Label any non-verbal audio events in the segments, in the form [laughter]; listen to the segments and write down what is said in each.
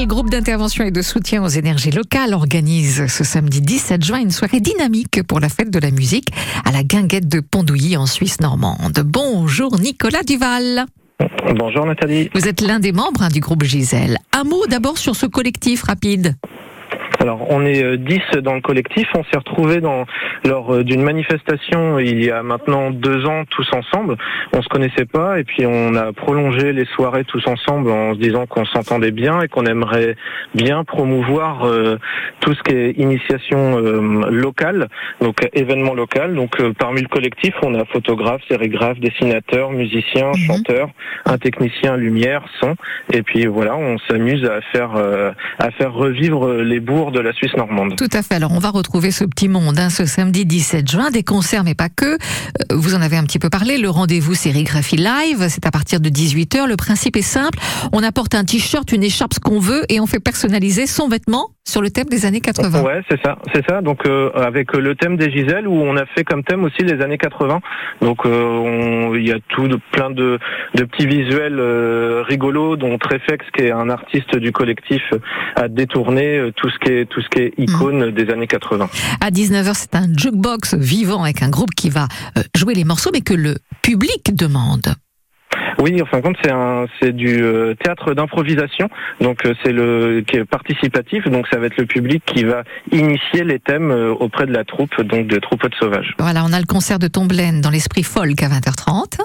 Gisèle, groupe d'intervention et de soutien aux énergies locales, organise ce samedi 17 juin une soirée dynamique pour la fête de la musique à la guinguette de Pondouilly en Suisse normande. Bonjour Nicolas Duval. Bonjour Nathalie. Vous êtes l'un des membres hein, du groupe Gisèle. Un mot d'abord sur ce collectif rapide. Alors, on est 10 euh, dans le collectif. On s'est retrouvés dans, lors euh, d'une manifestation il y a maintenant deux ans, tous ensemble. On se connaissait pas et puis on a prolongé les soirées tous ensemble en se disant qu'on s'entendait bien et qu'on aimerait bien promouvoir euh, tout ce qui est initiation locale, donc événement local. Donc, parmi le collectif, on a photographe, sérigraphe, dessinateur, musicien, mhm. chanteur, un technicien lumière, son. Et puis voilà, on s'amuse à faire à faire revivre les bourgs de la Suisse normande. Tout à fait. Alors on va retrouver ce petit monde hein, ce samedi 17 juin, des concerts mais pas que. Euh, vous en avez un petit peu parlé, le rendez-vous sérigraphie live, c'est à partir de 18h. Le principe est simple, on apporte un t-shirt, une écharpe, ce qu'on veut et on fait personnaliser son vêtement sur le thème des années 80. Ouais, c'est ça, c'est ça. Donc euh, avec le thème des Giselles où on a fait comme thème aussi les années 80. Donc euh, il y a tout de, plein de, de petits visuels rigolos dont Trefex qui est un artiste du collectif a détourné tout ce qui est tout ce qui est icône mm. des années 80. À 19h, c'est un jukebox vivant avec un groupe qui va euh, jouer les morceaux, mais que le public demande. Oui, en fin de compte, c'est un, c'est du euh, théâtre d'improvisation, donc euh, c'est le qui est participatif, donc ça va être le public qui va initier les thèmes auprès de la troupe, donc de troupeaux de sauvages. Voilà, on a le concert de Tomblaine dans l'esprit folk à 20h30.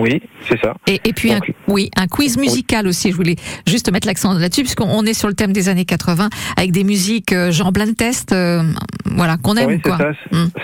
Oui, c'est ça. Et, puis, un, oui, un quiz musical aussi. Je voulais juste mettre l'accent là-dessus, puisqu'on est sur le thème des années 80, avec des musiques euh, genre blind test, euh, voilà, qu'on aime. Oui, c'est ça.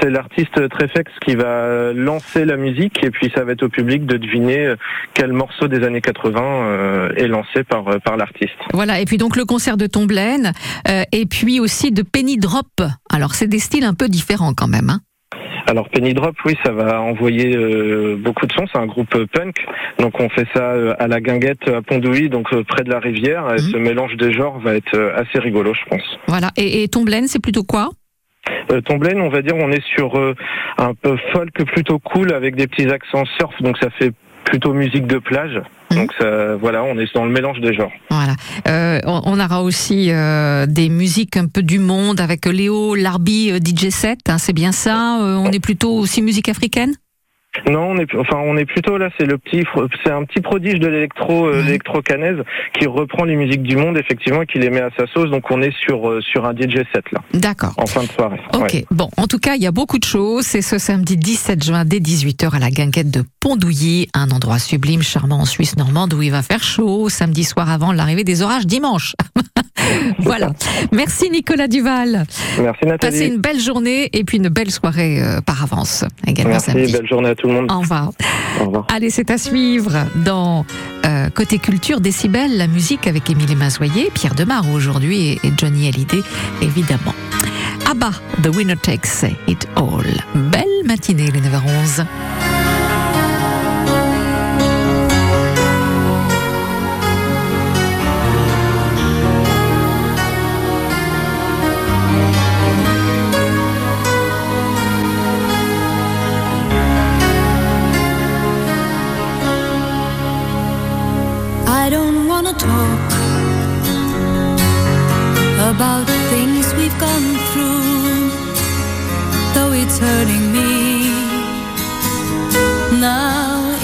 C'est l'artiste Trefex qui va lancer la musique, et puis ça va être au public de deviner euh, quel morceau des années 80 est lancé par, par l'artiste. Voilà, et puis donc le concert de Tomblaine, et puis aussi de Penny Drop. Alors, c'est des styles un peu différents quand même. Hein alors Penny Drop, oui, ça va envoyer euh, beaucoup de sons. C'est un groupe punk, donc on fait ça euh, à la guinguette à Pondouilly, donc euh, près de la rivière. Et mhm. ce mélange des genres va être assez rigolo, je pense. Voilà. Et, et Tomblaine, c'est plutôt quoi? Euh, Tomblaine, on va dire, on est sur un peu folk plutôt cool avec des petits accents surf, donc ça fait plutôt musique de plage. Mhm. Donc ça, voilà, on est dans le mélange des genres. Voilà. Euh, on, aura aussi euh, des musiques un peu du monde avec Léo Larbi euh, DJ set. Hein, c'est bien ça. on est plutôt aussi musique africaine? Non, on est enfin on est plutôt là, c'est le petit c'est un petit prodige de l'électro euh, mhm. canaise qui reprend les musiques du monde effectivement et qui les met à sa sauce. Donc on est sur euh, sur un DJ set là. D'accord. En fin de soirée. OK. Bon, en tout cas, il y a beaucoup de choses, c'est ce samedi 17 juin dès 18h à la Guinguette de Pondouilly, un endroit sublime, charmant en Suisse normande où il va faire chaud samedi soir avant l'arrivée des orages dimanche. [laughs] [laughs] voilà. Merci Nicolas Duval. Merci Nathalie. Passez une belle journée et puis une belle soirée euh, par avance également Merci, belle journée à tout le monde. Au revoir. Au revoir. Allez, c'est à suivre dans euh, Côté Culture Décibel, la musique avec Émilie Mazoyer, Pierre Demar aujourd'hui et, Johnny Hallyday, évidemment. Abba, The Winner Takes It All. Belle matinée, les 9h11.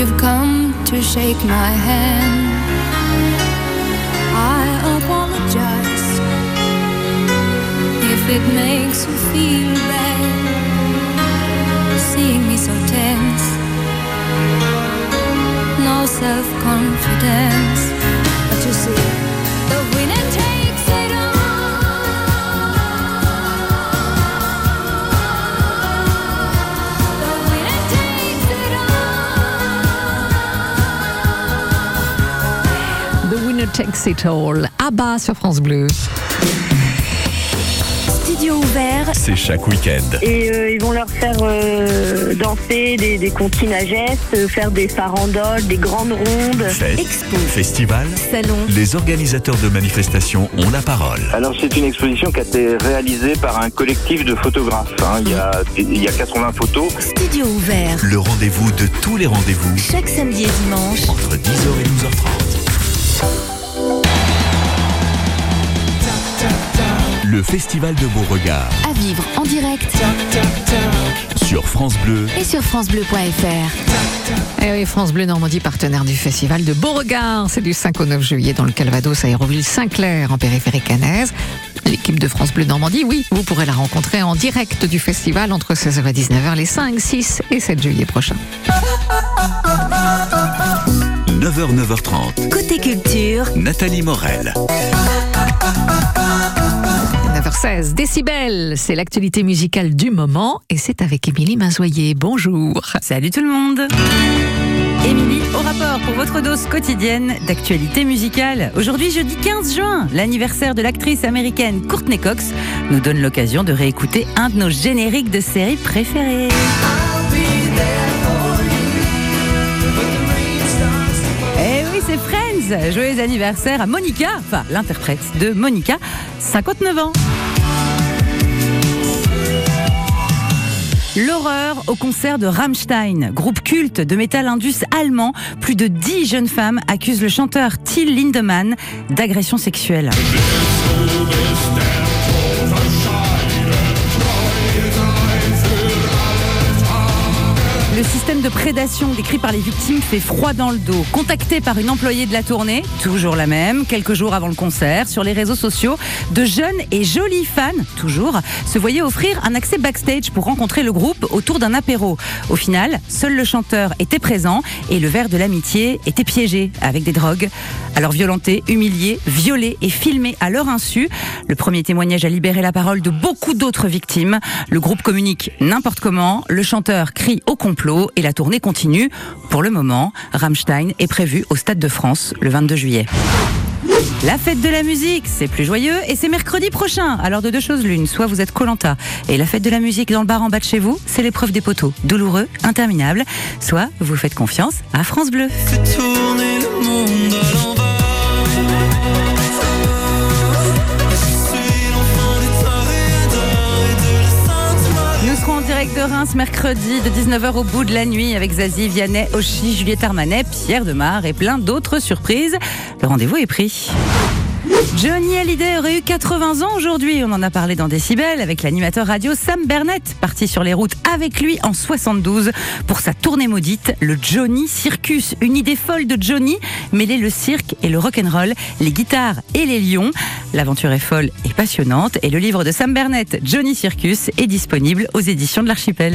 You've come to shake my hand. I apologize if it makes you feel bad, seeing me so tense, no self confidence. But you see, the winner takes Takes It All. Abba sur France Bleu. Studio ouvert, C'est chaque week-end. et euh, ils vont leur faire euh, danser des, des comptines à gestes, euh, faire des farandoles, des grandes rondes. Fête, expo, festival, salon, les organisateurs de manifestations ont la parole. Alors c'est une exposition qui a été réalisée par un collectif de photographes. hein. Il, y a, il y a 80 photos. studio ouvert. Le rendez-vous de tous les rendez-vous Chaque samedi et dimanche, entre 10h et 12h30. Le Festival de Beauregard à vivre en direct sur France Bleu. et sur francebleu.fr. Eh oui, France Bleu Normandie, partenaire du festival de Beauregard. C'est du 5 au 9 juillet dans le Calvados, Aéroville Saint-Clair, en périphérie cannaise. L'équipe de France Bleu Normandie, oui, vous pourrez la rencontrer en direct du festival entre 16h et 19h les 5, 6 et 7 juillet prochains. 9h, 9h30. Côté culture, Nathalie Morel. 9h16, Décibel, c'est l'actualité musicale du moment et c'est avec Émilie Mazoyer. Bonjour. Salut tout le monde Émilie, au rapport pour votre dose quotidienne d'actualité musicale. Aujourd'hui, jeudi 15 juin, l'anniversaire de l'actrice américaine Courtney Cox nous donne l'occasion de réécouter un de nos génériques de série préférés. Eh oui, c'est Friends Joyeux anniversaire à Monica, enfin l'interprète de Monica, 59 ans L'horreur au concert de Rammstein, groupe culte de métal indus allemand. Plus de 10 jeunes femmes accusent le chanteur Till Lindemann d'agression sexuelle. Système de prédation décrit par les victimes fait froid dans le dos. Contacté par une employée de la tournée, toujours la même, quelques jours avant le concert, sur les réseaux sociaux, de jeunes et jolis fans, toujours, se voyaient offrir un accès backstage pour rencontrer le groupe autour d'un apéro. Au final, seul le chanteur était présent et le verre de l'amitié était piégé avec des drogues. Alors violenté, humilié, violé et filmé à leur insu, le premier témoignage a libéré la parole de beaucoup d'autres victimes. Le groupe communique n'importe comment, le chanteur crie au complot la tournée continue. Pour le moment, Rammstein est prévu au Stade de France le 22 juillet. La fête de la musique, c'est plus joyeux et c'est mercredi prochain. Alors de deux choses l'une, soit vous êtes Colanta et la fête de la musique dans le bar en bas de chez vous, c'est l'épreuve des poteaux, douloureux, interminable, soit vous faites confiance à France Bleu. Direct de Reims mercredi de 19h au bout de la nuit avec Zazie, Vianney, Oshi, Juliette Armanet, Pierre Demar et plein d'autres surprises. Le rendez-vous est pris. Johnny Hallyday aurait eu 80 ans aujourd'hui. On en a parlé dans Décibel avec l'animateur radio Sam Bernett, parti sur les routes avec lui en 72 pour sa tournée maudite, le Johnny Circus. Une idée folle de Johnny, mêler le cirque et le rock'n'roll, les guitares et les lions. L'aventure est folle et passionnante et le livre de Sam Bernett, Johnny Circus, est disponible aux éditions de l'Archipel.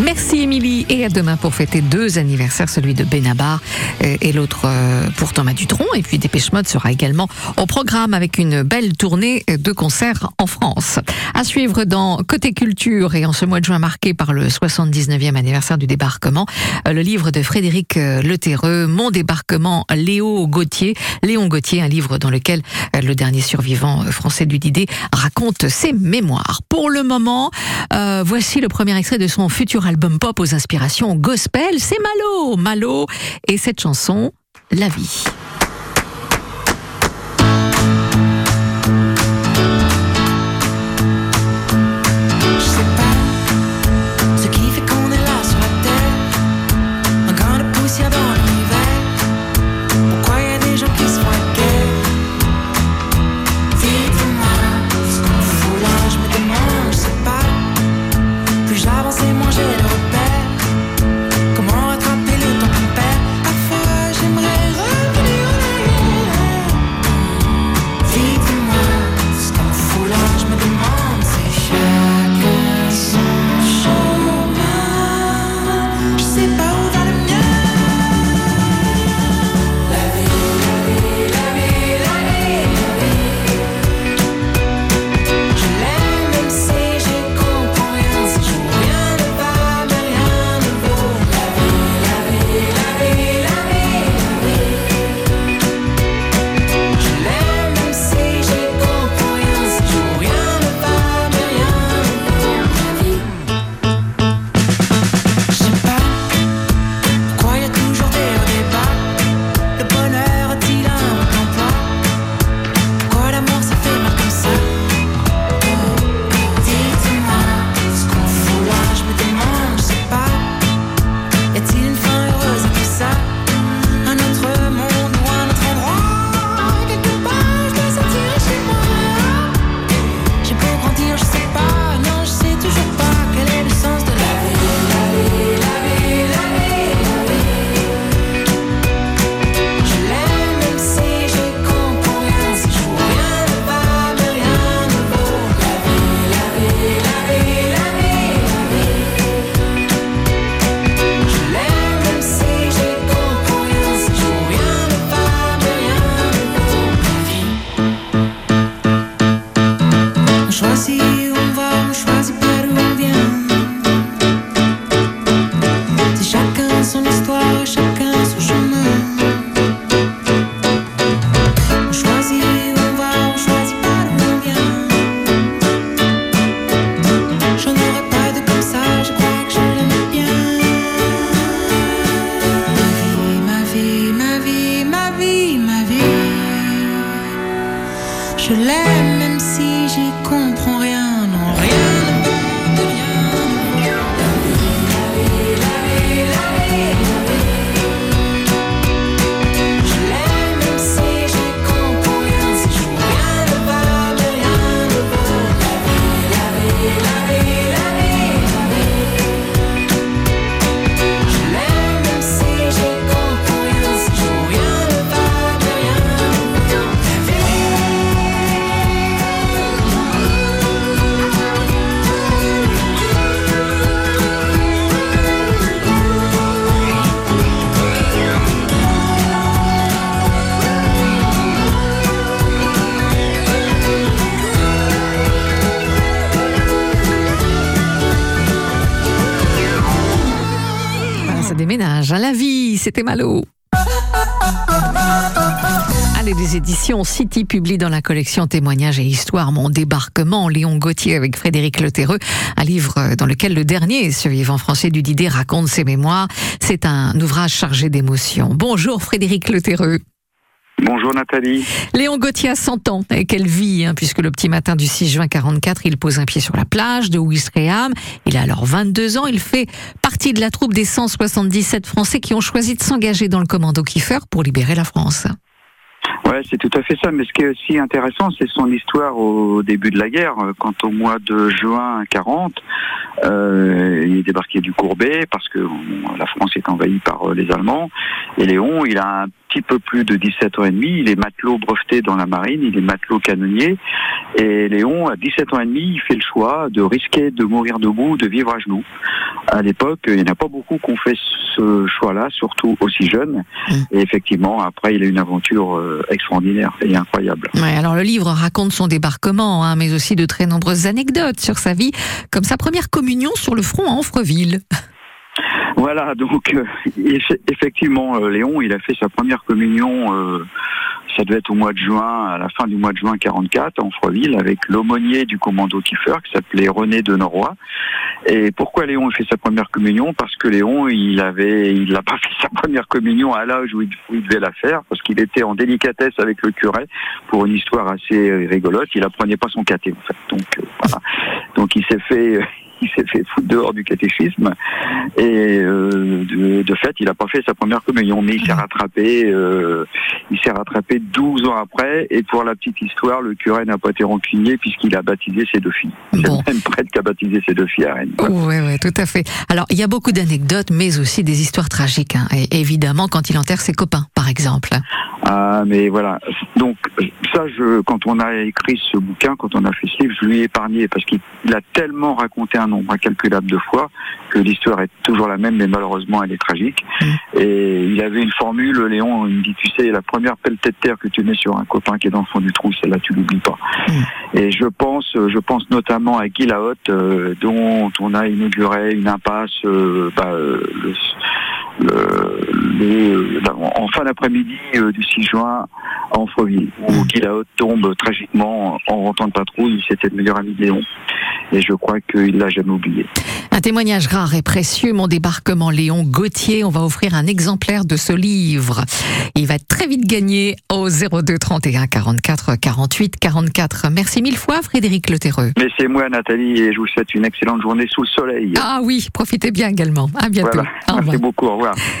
Merci Émilie et à demain pour fêter deux anniversaires, celui de Benabar euh, et l'autre euh, pour Thomas Dutronc. Et puis Dépêche Mode sera également au programme avec une belle tournée de concerts en France. À suivre dans Côté Culture et en ce mois de juin marqué par le 79e anniversaire du débarquement, euh, le livre de Frédéric Leterreux, Mon débarquement, Léo Gauthier. Léon Gauthier, un livre dans lequel le dernier survivant français du Didet raconte ses mémoires. Pour le moment, euh, voici le premier extrait de son futur album pop aux inspirations gospel. C'est Malo, Malo et cette chanson, La vie. Je l'aime même si j'y comprends rien, non rien la vie, c'était Malo. Allez, les éditions City publient dans la collection Témoignages et Histoires Mon débarquement, Léon Gauthier avec Frédéric Leterreux, un livre dans lequel le dernier survivant français du Didet raconte ses mémoires. C'est un ouvrage chargé d'émotions. Bonjour Frédéric Leterreux. Bonjour Nathalie. Léon Gauthier a 100 ans et quelle vie, hein, puisque le petit matin du 6 juin 44, il pose un pied sur la plage de Ouistreham. Il a alors 22 ans. Il fait partie de la troupe des 177 Français qui ont choisi de s'engager dans le commando Kiefer pour libérer la France. Ouais, c'est tout à fait ça. Mais ce qui est aussi intéressant, c'est son histoire au début de la guerre. Quand au mois de juin 40, euh, il est débarqué du Courbet parce que bon, la France est envahie par euh, les Allemands. Et Léon, il a un petit peu plus de 17 ans et demi. Il est matelot breveté dans la marine. Il est matelot canonnier. Et Léon, à 17 ans et demi, il fait le choix de risquer de mourir debout, de vivre à genoux. À l'époque, il n'y en a pas beaucoup qui ont fait ce choix-là, surtout aussi jeunes. Et effectivement, après, il a une aventure euh, extraordinaire et incroyable. Ouais, alors le livre raconte son débarquement, hein, mais aussi de très nombreuses anecdotes sur sa vie, comme sa première communion sur le front à Amfreville. [laughs] Voilà, donc euh, eff- effectivement, euh, Léon, il a fait sa première communion, euh, ça devait être au mois de juin, à la fin du mois de juin 44, à Amfreville, avec l'aumônier du commando Kiefer, qui s'appelait René de Norroy. Et pourquoi Léon a fait sa première communion? Parce que Léon, il avait, il n'a pas [laughs] fait sa première communion à l'âge où il, devait la faire, parce qu'il était en délicatesse avec le curé pour une histoire assez euh, rigolote. Il apprenait pas son caté, en fait. Donc voilà. Donc il s'est fait. Il s'est fait foutre dehors du catéchisme et euh, de, de fait, il n'a pas fait sa première communion, mais il s'est rattrapé. euh, il s'est rattrapé 12 ans après. Et pour la petite histoire, le curé n'a pas été rancunier puisqu'il a baptisé ses deux filles. C'est Bon. même prêtre qui a baptisé ses deux filles à Rennes. Oui, ouais, tout à fait. Alors, il y a beaucoup d'anecdotes, mais aussi des histoires tragiques. hein. Et évidemment, quand il enterre ses copains, par exemple. Ah, mais voilà. Donc ça, je, quand on a écrit ce bouquin, quand on a fait ce livre, je lui ai épargné parce qu'il il a tellement raconté un nombre incalculable de fois que l'histoire est toujours la même, mais malheureusement, elle est tragique. Et il avait une formule, Léon, il me dit, tu sais, la première pelletée de terre que tu mets sur un copain qui est dans le fond du trou, celle-là, tu l'oublies pas. Et je pense, je pense notamment à Guy Lahotte, euh, dont on a inauguré une impasse euh, bah, euh, le, le- en fin d'après-midi euh, du 6 juin à Amfreville, où Guy Lahotte tombe tragiquement en rentrant de patrouille. C'était le meilleur ami de Léon. Et je crois qu'il l'a jamais oublié. Un témoignage rare et précieux, mon débarquement Léon Gauthier. On va offrir un exemplaire de ce livre. Il va très vite gagné au 02 31 44 48 44. Merci mille fois, Frédéric Leterreux. Mais c'est moi, Nathalie, et je vous souhaite une excellente journée sous le soleil. Ah oui, profitez bien également. À bientôt. Voilà. Revoir. Merci beaucoup. Au revoir.